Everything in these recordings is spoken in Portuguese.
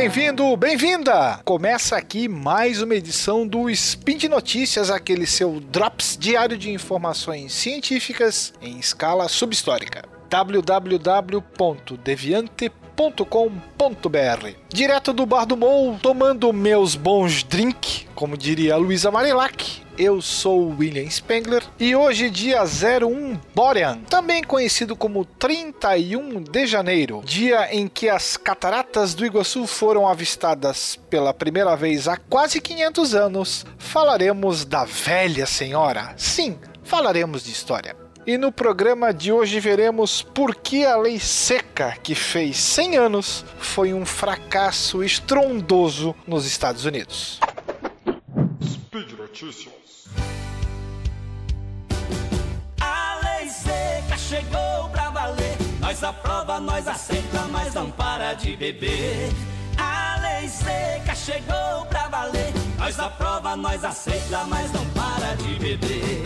bem-vindo, bem-vinda! Começa aqui mais uma edição do Spin de Notícias, aquele seu drops diário de informações científicas em escala subhistórica. www.deviante.com.br Direto do Bar do Mou, tomando meus bons drink, como diria a Luísa Marilac, eu sou William Spengler e hoje, dia 01 Borean, também conhecido como 31 de janeiro, dia em que as cataratas do Iguaçu foram avistadas pela primeira vez há quase 500 anos, falaremos da velha senhora. Sim, falaremos de história. E no programa de hoje veremos por que a lei seca, que fez 100 anos, foi um fracasso estrondoso nos Estados Unidos. Speed Notícias. chegou pra valer. Nós aprova, nós aceita, mas não para de beber. A lei seca chegou pra valer. Nós aprova, nós aceita, mas não para de beber.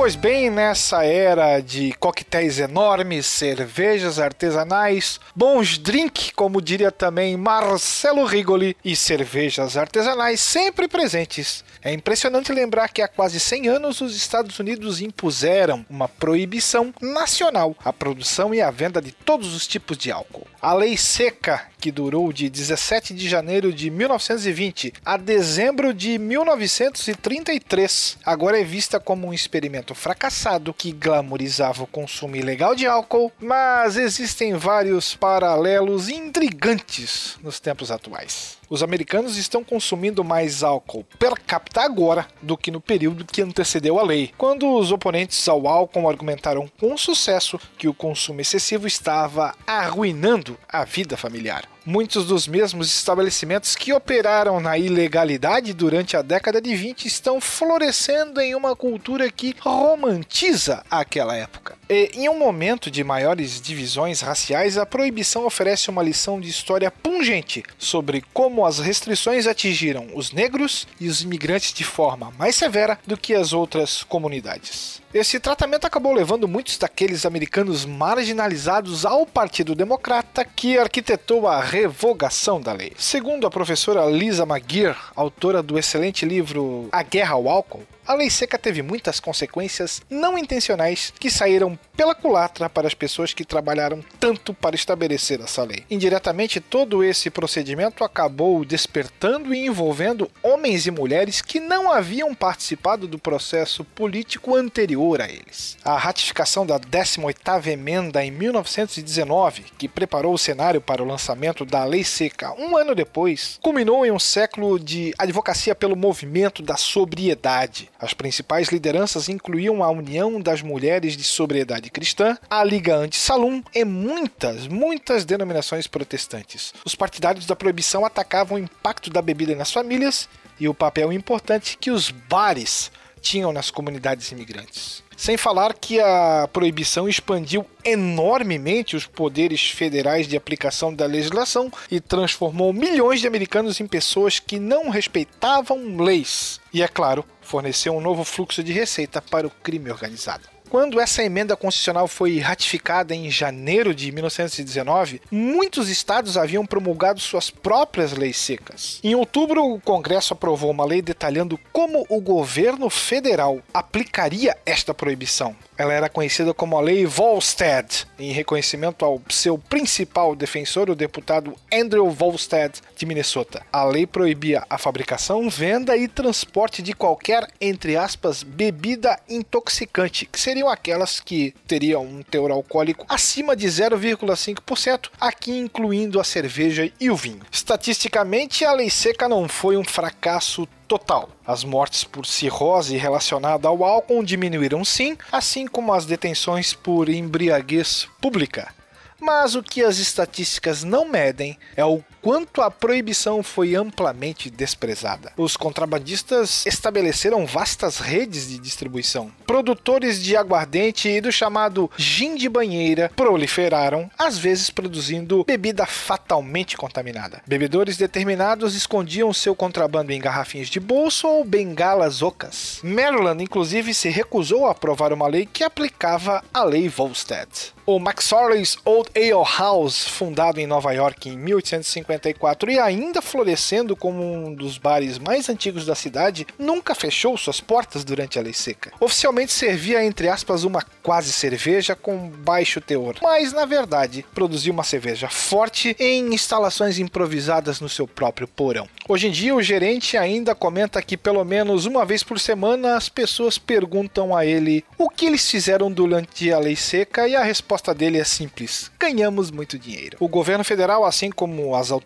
Pois bem, nessa era de coquetéis enormes, cervejas artesanais, bons drink, como diria também Marcelo Rigoli, e cervejas artesanais sempre presentes. É impressionante lembrar que há quase 100 anos os Estados Unidos impuseram uma proibição nacional à produção e à venda de todos os tipos de álcool. A Lei Seca, que durou de 17 de janeiro de 1920 a dezembro de 1933, agora é vista como um experimento fracassado que glamorizava o consumo ilegal de álcool, mas existem vários paralelos intrigantes nos tempos atuais. Os americanos estão consumindo mais álcool per capita agora do que no período que antecedeu a lei, quando os oponentes ao álcool argumentaram com sucesso que o consumo excessivo estava arruinando a vida familiar. Muitos dos mesmos estabelecimentos que operaram na ilegalidade durante a década de 20 estão florescendo em uma cultura que romantiza aquela época. E, em um momento de maiores divisões raciais, a proibição oferece uma lição de história pungente sobre como as restrições atingiram os negros e os imigrantes de forma mais severa do que as outras comunidades. Esse tratamento acabou levando muitos daqueles americanos marginalizados ao Partido Democrata que arquitetou a revogação da lei. Segundo a professora Lisa McGeer, autora do excelente livro A Guerra ao Álcool, a lei seca teve muitas consequências não intencionais que saíram pela culatra para as pessoas que trabalharam tanto para estabelecer essa lei. Indiretamente, todo esse procedimento acabou despertando e envolvendo homens e mulheres que não haviam participado do processo político anterior a eles. A ratificação da 18ª emenda em 1919, que preparou o cenário para o lançamento da lei seca um ano depois, culminou em um século de advocacia pelo movimento da sobriedade as principais lideranças incluíam a União das Mulheres de Sobriedade Cristã, a Liga Anti-Salum e muitas, muitas denominações protestantes. Os partidários da proibição atacavam o impacto da bebida nas famílias e o papel importante que os bares tinham nas comunidades imigrantes. Sem falar que a proibição expandiu enormemente os poderes federais de aplicação da legislação e transformou milhões de americanos em pessoas que não respeitavam leis. E, é claro, forneceu um novo fluxo de receita para o crime organizado. Quando essa emenda constitucional foi ratificada em janeiro de 1919, muitos estados haviam promulgado suas próprias leis secas. Em outubro, o Congresso aprovou uma lei detalhando como o governo federal aplicaria esta proibição. Ela era conhecida como a Lei Volstead, em reconhecimento ao seu principal defensor, o deputado Andrew Volstead de Minnesota. A lei proibia a fabricação, venda e transporte de qualquer, entre aspas, bebida intoxicante, que seriam aquelas que teriam um teor alcoólico acima de 0,5%, aqui incluindo a cerveja e o vinho. Estatisticamente, a lei seca não foi um fracasso total. As mortes por cirrose relacionada ao álcool diminuíram sim, assim como as detenções por embriaguez pública. Mas o que as estatísticas não medem é o quanto a proibição foi amplamente desprezada. Os contrabandistas estabeleceram vastas redes de distribuição. Produtores de aguardente e do chamado gin de banheira proliferaram, às vezes produzindo bebida fatalmente contaminada. Bebedores determinados escondiam seu contrabando em garrafinhas de bolso ou bengalas ocas. Maryland, inclusive, se recusou a aprovar uma lei que aplicava a lei Volstead. O McSorley's Old Ale House, fundado em Nova York em 1850, 1954 e ainda florescendo como um dos bares mais antigos da cidade, nunca fechou suas portas durante a lei seca. Oficialmente servia, entre aspas, uma quase cerveja com baixo teor, mas na verdade produzia uma cerveja forte em instalações improvisadas no seu próprio porão. Hoje em dia, o gerente ainda comenta que pelo menos uma vez por semana as pessoas perguntam a ele o que eles fizeram durante a lei seca e a resposta dele é simples: ganhamos muito dinheiro. O governo federal, assim como as autoridades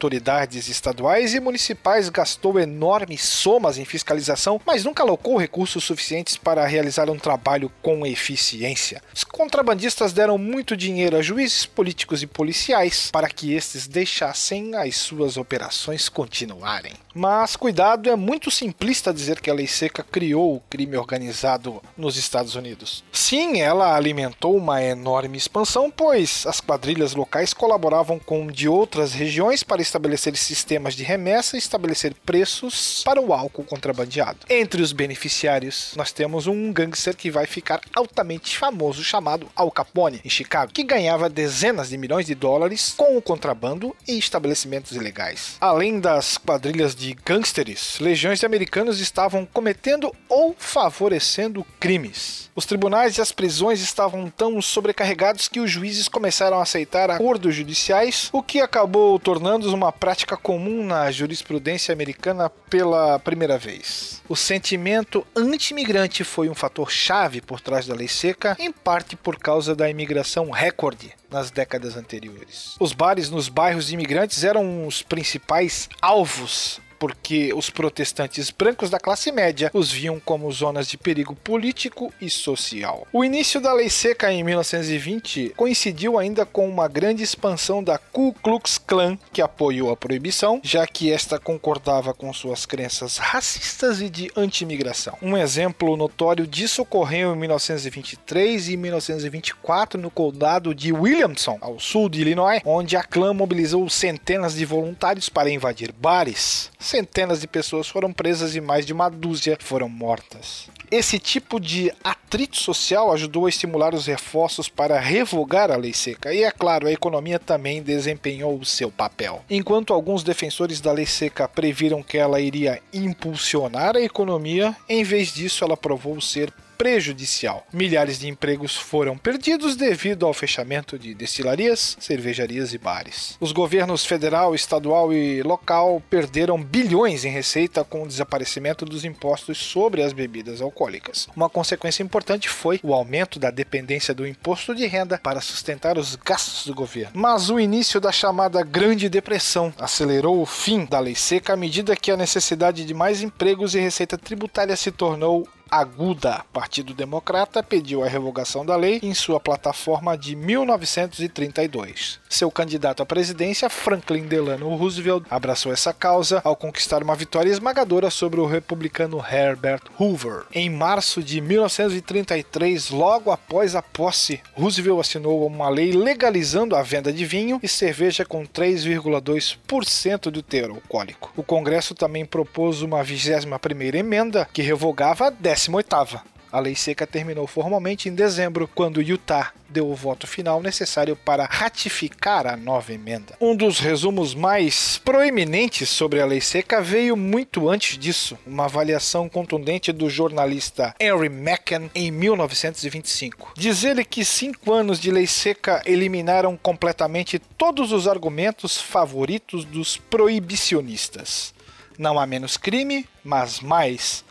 estaduais e municipais, gastou enormes somas em fiscalização, mas nunca alocou recursos suficientes para realizar um trabalho com eficiência. Os contrabandistas deram muito dinheiro a juízes, políticos e policiais para que estes deixassem as suas operações continuarem. Mas cuidado, é muito simplista dizer que a lei seca criou o crime organizado nos Estados Unidos. Sim, ela alimentou uma enorme expansão, pois as quadrilhas locais colaboravam com de outras regiões para estabelecer sistemas de remessa e estabelecer preços para o álcool contrabandeado. Entre os beneficiários, nós temos um gangster que vai ficar altamente famoso chamado Al Capone, em Chicago, que ganhava dezenas de milhões de dólares com o contrabando e estabelecimentos ilegais. Além das quadrilhas de gangsters, legiões de americanos estavam cometendo ou favorecendo crimes. Os tribunais e as prisões estavam tão sobrecarregados que os juízes começaram a aceitar acordos judiciais, o que acabou tornando-os uma prática comum na jurisprudência americana pela primeira vez. O sentimento anti-imigrante foi um fator chave por trás da lei seca, em parte por causa da imigração recorde nas décadas anteriores. Os bares nos bairros de imigrantes eram os principais alvos porque os protestantes brancos da classe média os viam como zonas de perigo político e social. O início da lei seca em 1920 coincidiu ainda com uma grande expansão da Ku Klux Klan, que apoiou a proibição, já que esta concordava com suas crenças racistas e de anti-imigração. Um exemplo notório disso ocorreu em 1923 e 1924 no condado de Williamson, ao sul de Illinois, onde a clã mobilizou centenas de voluntários para invadir bares centenas de pessoas foram presas e mais de uma dúzia foram mortas. Esse tipo de atrito social ajudou a estimular os reforços para revogar a lei seca, e é claro, a economia também desempenhou o seu papel. Enquanto alguns defensores da lei seca previram que ela iria impulsionar a economia, em vez disso ela provou ser prejudicial. Milhares de empregos foram perdidos devido ao fechamento de destilarias, cervejarias e bares. Os governos federal, estadual e local perderam bilhões em receita com o desaparecimento dos impostos sobre as bebidas alcoólicas. Uma consequência importante foi o aumento da dependência do imposto de renda para sustentar os gastos do governo. Mas o início da chamada Grande Depressão acelerou o fim da lei seca à medida que a necessidade de mais empregos e receita tributária se tornou aguda. Partido Democrata pediu a revogação da lei em sua plataforma de 1932. Seu candidato à presidência, Franklin Delano Roosevelt, abraçou essa causa ao conquistar uma vitória esmagadora sobre o republicano Herbert Hoover. Em março de 1933, logo após a posse, Roosevelt assinou uma lei legalizando a venda de vinho e cerveja com 3,2% do teor alcoólico. O Congresso também propôs uma 21ª emenda que revogava a 18ª. A lei seca terminou formalmente em dezembro, quando Utah deu o voto final necessário para ratificar a nova emenda. Um dos resumos mais proeminentes sobre a lei seca veio muito antes disso, uma avaliação contundente do jornalista Henry Macken em 1925. Diz ele que cinco anos de lei seca eliminaram completamente todos os argumentos favoritos dos proibicionistas. Não há menos crime, mas mais.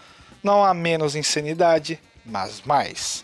Não há menos insanidade, mas mais.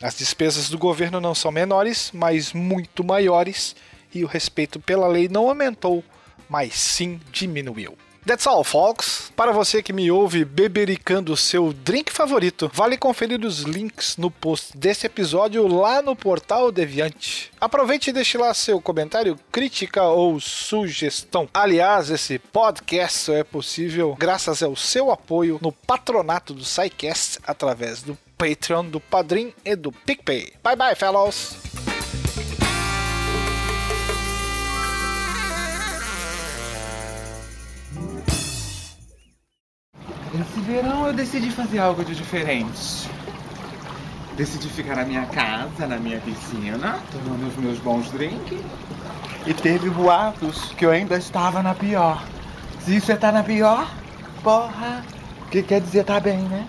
As despesas do governo não são menores, mas muito maiores, e o respeito pela lei não aumentou, mas sim diminuiu. That's all, folks. Para você que me ouve bebericando o seu drink favorito, vale conferir os links no post desse episódio lá no portal Deviante. Aproveite e deixe lá seu comentário, crítica ou sugestão. Aliás, esse podcast é possível graças ao seu apoio no patronato do SciCast através do Patreon, do Padrim e do PicPay. Bye bye, fellows! Esse verão eu decidi fazer algo de diferente. Decidi ficar na minha casa, na minha piscina, tomando os meus bons drinks E teve boatos que eu ainda estava na pior. Se você tá na pior, porra, que quer dizer tá bem, né?